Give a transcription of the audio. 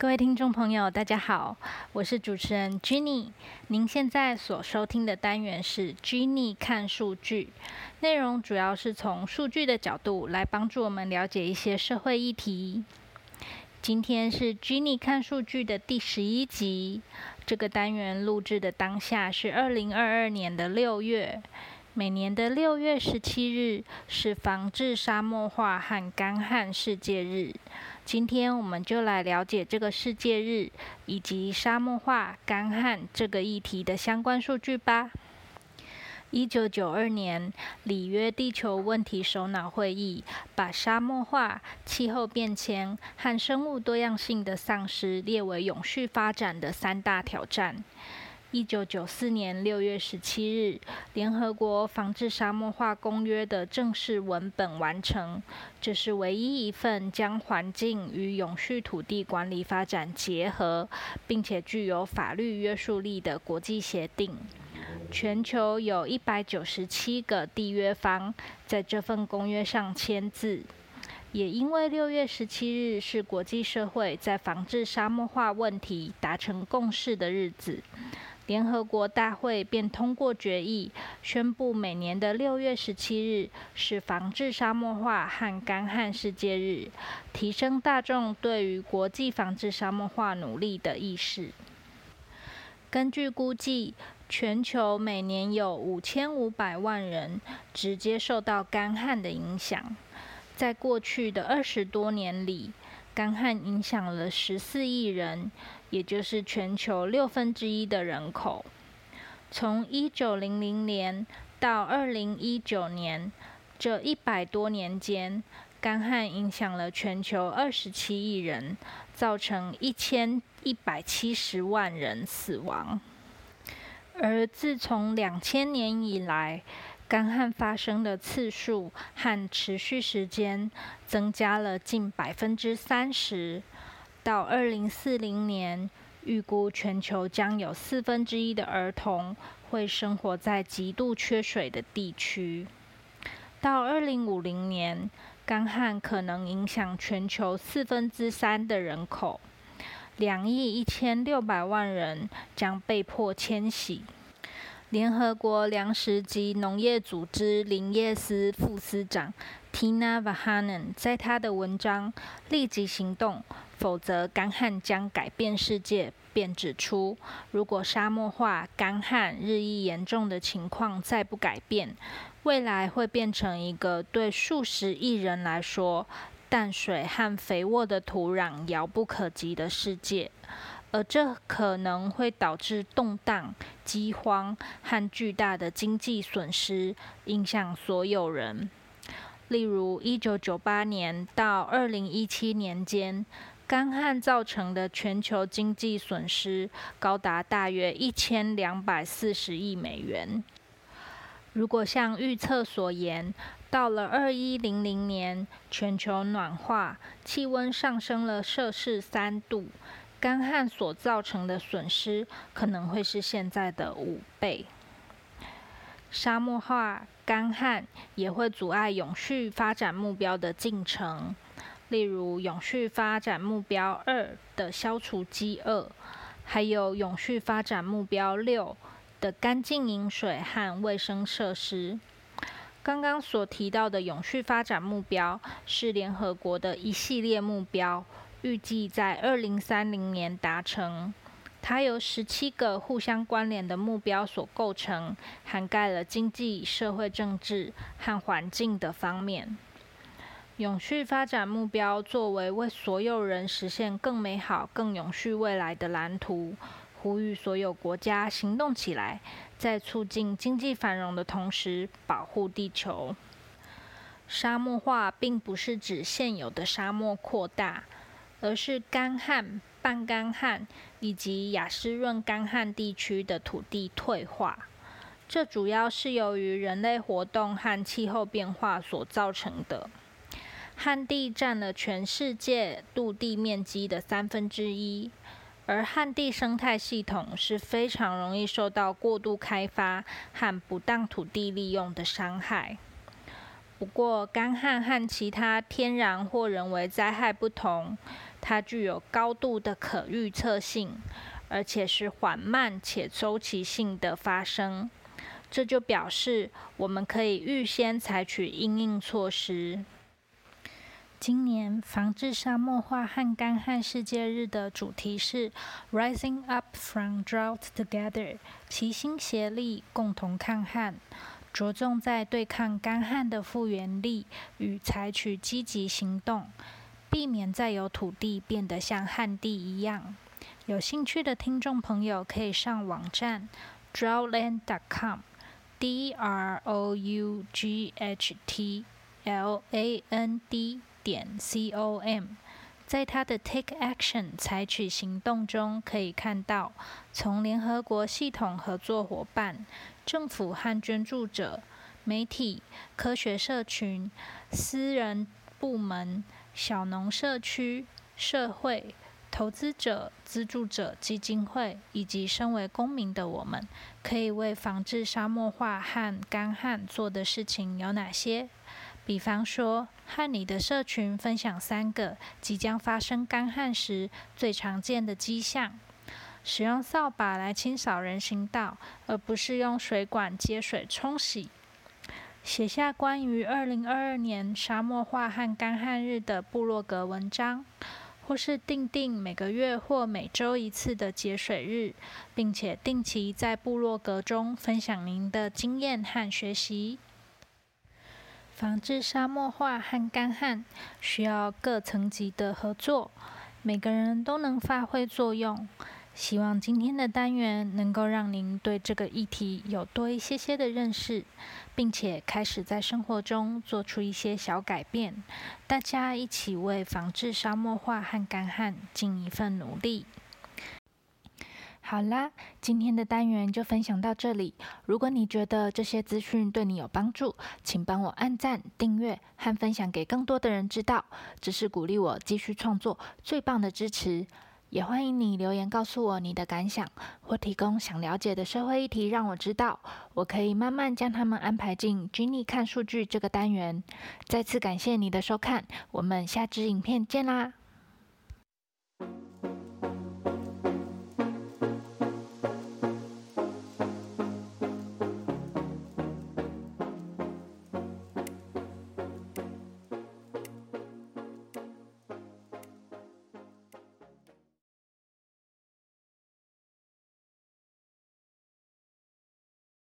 各位听众朋友，大家好，我是主持人 Jenny。您现在所收听的单元是 Jenny 看数据，内容主要是从数据的角度来帮助我们了解一些社会议题。今天是 Jenny 看数据的第十一集。这个单元录制的当下是二零二二年的六月。每年的六月十七日是防治沙漠化和干旱世界日。今天我们就来了解这个世界日以及沙漠化、干旱这个议题的相关数据吧。一九九二年，里约地球问题首脑会议把沙漠化、气候变迁和生物多样性的丧失列为永续发展的三大挑战。一九九四年六月十七日，联合国防治沙漠化公约的正式文本完成。这是唯一一份将环境与永续土地管理发展结合，并且具有法律约束力的国际协定。全球有一百九十七个缔约方在这份公约上签字。也因为六月十七日是国际社会在防治沙漠化问题达成共识的日子。联合国大会便通过决议，宣布每年的六月十七日是防治沙漠化和干旱世界日，提升大众对于国际防治沙漠化努力的意识。根据估计，全球每年有五千五百万人直接受到干旱的影响。在过去的二十多年里，干旱影响了十四亿人。也就是全球六分之一的人口。从一九零零年到二零一九年这一百多年间，干旱影响了全球二十七亿人，造成一千一百七十万人死亡。而自从两千年以来，干旱发生的次数和持续时间增加了近百分之三十。到二零四零年，预估全球将有四分之一的儿童会生活在极度缺水的地区。到二零五零年，干旱可能影响全球四分之三的人口，两亿一千六百万人将被迫迁徙。联合国粮食及农业组织林业司副司长 Tina Vahanen 在他的文章《立即行动》。否则，干旱将改变世界。便指出，如果沙漠化、干旱日益严重的情况再不改变，未来会变成一个对数十亿人来说，淡水和肥沃的土壤遥不可及的世界。而这可能会导致动荡、饥荒和巨大的经济损失，影响所有人。例如，一九九八年到二零一七年间。干旱造成的全球经济损失高达大约一千两百四十亿美元。如果像预测所言，到了二一零零年，全球暖化，气温上升了摄氏三度，干旱所造成的损失可能会是现在的五倍。沙漠化、干旱也会阻碍永续发展目标的进程。例如，永续发展目标二的消除饥饿，还有永续发展目标六的干净饮水和卫生设施。刚刚所提到的永续发展目标是联合国的一系列目标，预计在二零三零年达成。它由十七个互相关联的目标所构成，涵盖了经济、社会、政治和环境的方面。永续发展目标作为为所有人实现更美好、更永续未来的蓝图，呼吁所有国家行动起来，在促进经济繁荣的同时保护地球。沙漠化并不是指现有的沙漠扩大，而是干旱、半干旱以及亚湿润干旱地区的土地退化。这主要是由于人类活动和气候变化所造成的。旱地占了全世界陆地面积的三分之一，而旱地生态系统是非常容易受到过度开发和不当土地利用的伤害。不过，干旱和其他天然或人为灾害不同，它具有高度的可预测性，而且是缓慢且周期性的发生。这就表示我们可以预先采取应应措施。今年防治沙漠化和干旱世界日的主题是 “Rising Up from Drought Together”，齐心协力，共同抗旱。着重在对抗干旱的复原力与采取积极行动，避免再有土地变得像旱地一样。有兴趣的听众朋友可以上网站 droughland.com，d r o u g h t l a n d 点 c o m，在它的 Take Action 采取行动中，可以看到从联合国系统合作伙伴。政府和捐助者、媒体、科学社群、私人部门、小农社区、社会、投资者、资助者、基金会，以及身为公民的我们，可以为防治沙漠化和干旱做的事情有哪些？比方说，和你的社群分享三个即将发生干旱时最常见的迹象。使用扫把来清扫人行道，而不是用水管接水冲洗。写下关于二零二二年沙漠化和干旱日的部落格文章，或是定定每个月或每周一次的节水日，并且定期在部落格中分享您的经验和学习。防治沙漠化和干旱需要各层级的合作，每个人都能发挥作用。希望今天的单元能够让您对这个议题有多一些些的认识，并且开始在生活中做出一些小改变。大家一起为防治沙漠化和干旱尽一份努力。好啦，今天的单元就分享到这里。如果你觉得这些资讯对你有帮助，请帮我按赞、订阅和分享给更多的人知道，这是鼓励我继续创作最棒的支持。也欢迎你留言告诉我你的感想，或提供想了解的社会议题，让我知道，我可以慢慢将他们安排进 Jenny 看数据这个单元。再次感谢你的收看，我们下支影片见啦！